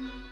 Mm-hmm.